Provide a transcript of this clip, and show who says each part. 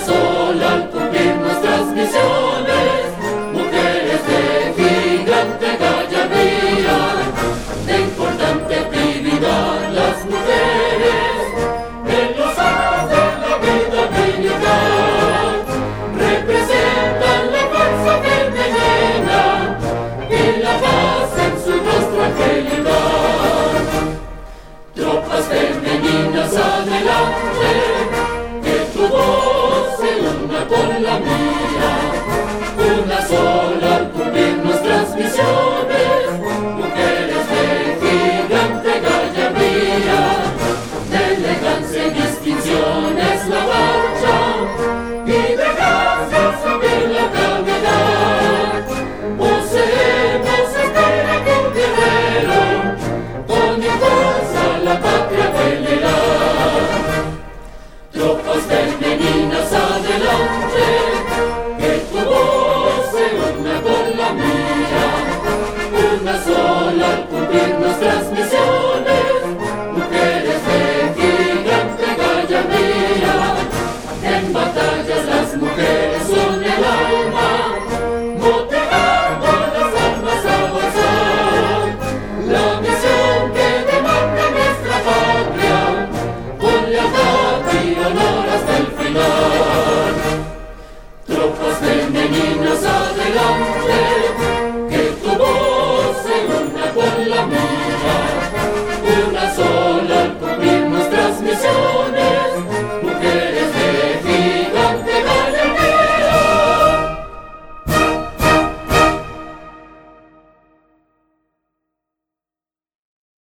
Speaker 1: そう。sola cumplir nuestras